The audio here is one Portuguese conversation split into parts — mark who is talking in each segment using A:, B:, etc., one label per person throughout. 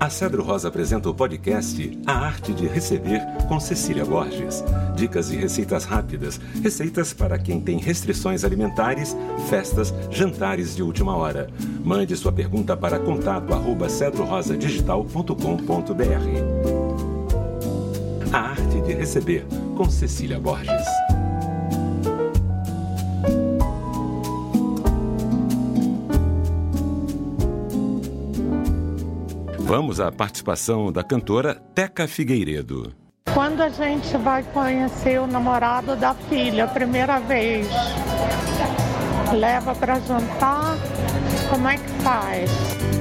A: A Cedro Rosa apresenta o podcast A Arte de Receber com Cecília Borges. Dicas e receitas rápidas, receitas para quem tem restrições alimentares, festas, jantares de última hora. Mande sua pergunta para contato arroba cedrorosadigital.com.br. A Arte de Receber com Cecília Borges. Vamos à participação da cantora Teca Figueiredo.
B: Quando a gente vai conhecer o namorado da filha, primeira vez, leva para jantar, como é que faz?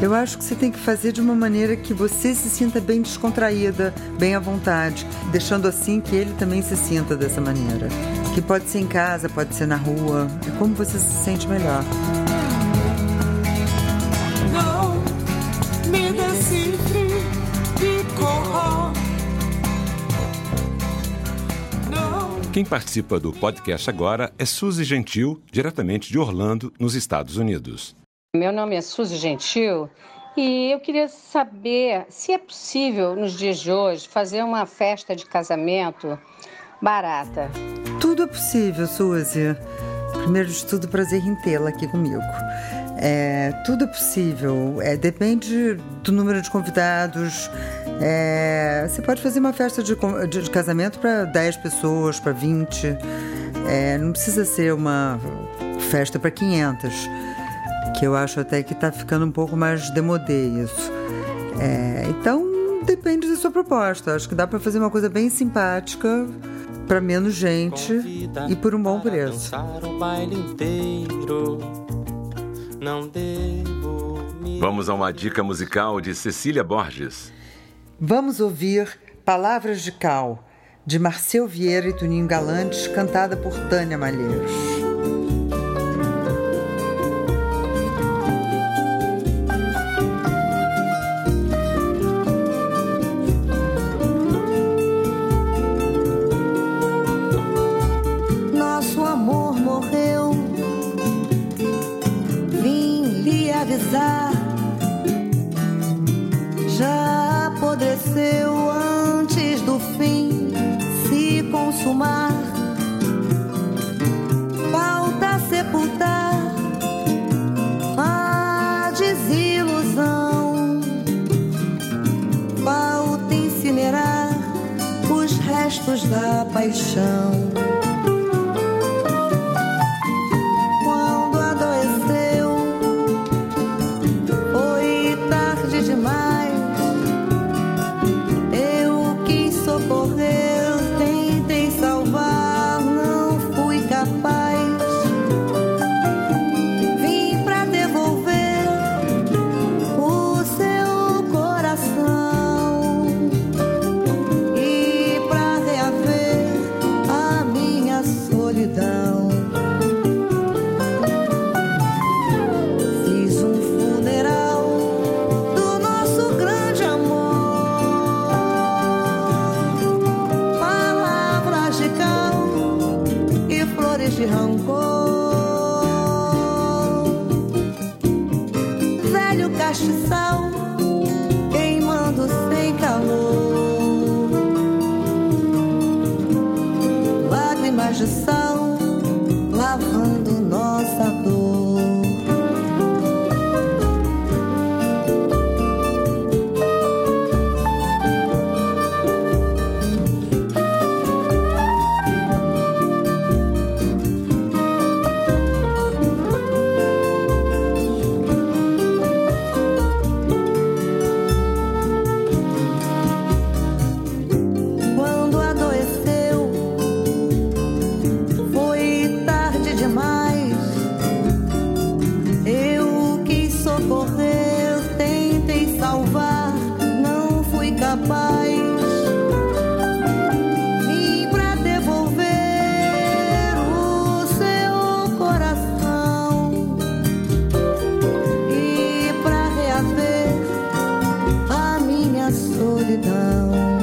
C: Eu acho que você tem que fazer de uma maneira que você se sinta bem descontraída, bem à vontade, deixando assim que ele também se sinta dessa maneira. Que pode ser em casa, pode ser na rua, é como você se sente melhor.
D: Não me decifre de cor. Não.
A: Quem participa do podcast agora é Suzy Gentil, diretamente de Orlando, nos Estados Unidos.
E: Meu nome é Suzy Gentil e eu queria saber se é possível, nos dias de hoje, fazer uma festa de casamento barata.
C: Tudo é possível, Suzy. Primeiro de tudo, prazer em tê-la aqui comigo. É, tudo é possível. É, depende do número de convidados. É, você pode fazer uma festa de, de, de casamento para 10 pessoas, para 20. É, não precisa ser uma festa para 500. Que eu acho até que está ficando um pouco mais demodê isso. É, então, depende da sua proposta. Acho que dá para fazer uma coisa bem simpática para menos gente e por um bom preço.
A: Vamos a uma dica musical de Cecília Borges.
C: Vamos ouvir Palavras de Cal, de Marcel Vieira e Tuninho Galantes, cantada por Tânia Malheiros.
F: Apodreceu antes do fim se consumar. Falta sepultar a desilusão. Falta incinerar os restos da paixão. Velho castiçal queimando sem calor. Lágrimas de sal lavando nossa dor. solidão.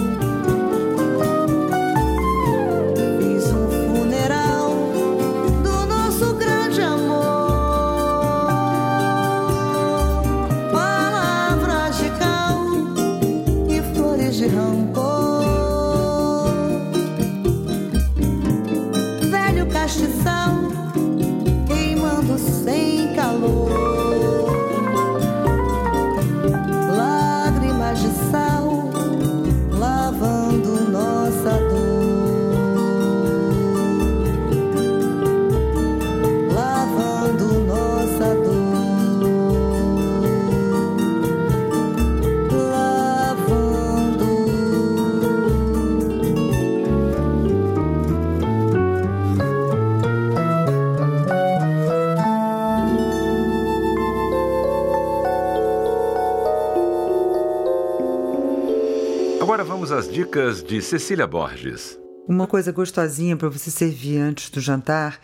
A: Vamos às dicas de Cecília Borges.
C: Uma coisa gostosinha para você servir antes do jantar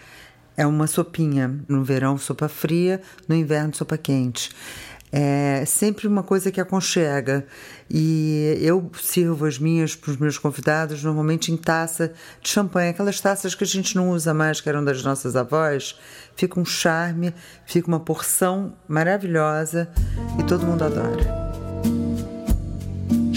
C: é uma sopinha. No verão, sopa fria, no inverno, sopa quente. É sempre uma coisa que aconchega. E eu sirvo as minhas para os meus convidados normalmente em taça de champanhe, aquelas taças que a gente não usa mais, que eram das nossas avós. Fica um charme, fica uma porção maravilhosa e todo mundo adora.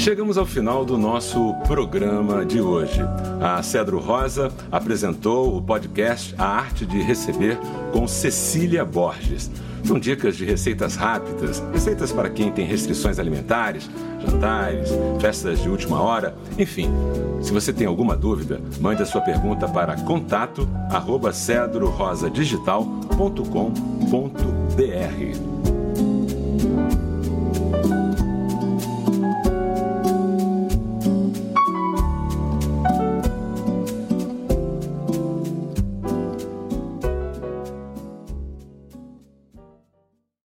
A: Chegamos ao final do nosso programa de hoje. A Cedro Rosa apresentou o podcast A Arte de Receber com Cecília Borges. São dicas de receitas rápidas, receitas para quem tem restrições alimentares, jantares, festas de última hora, enfim. Se você tem alguma dúvida, mande a sua pergunta para contato@cedrorosadigital.com.br.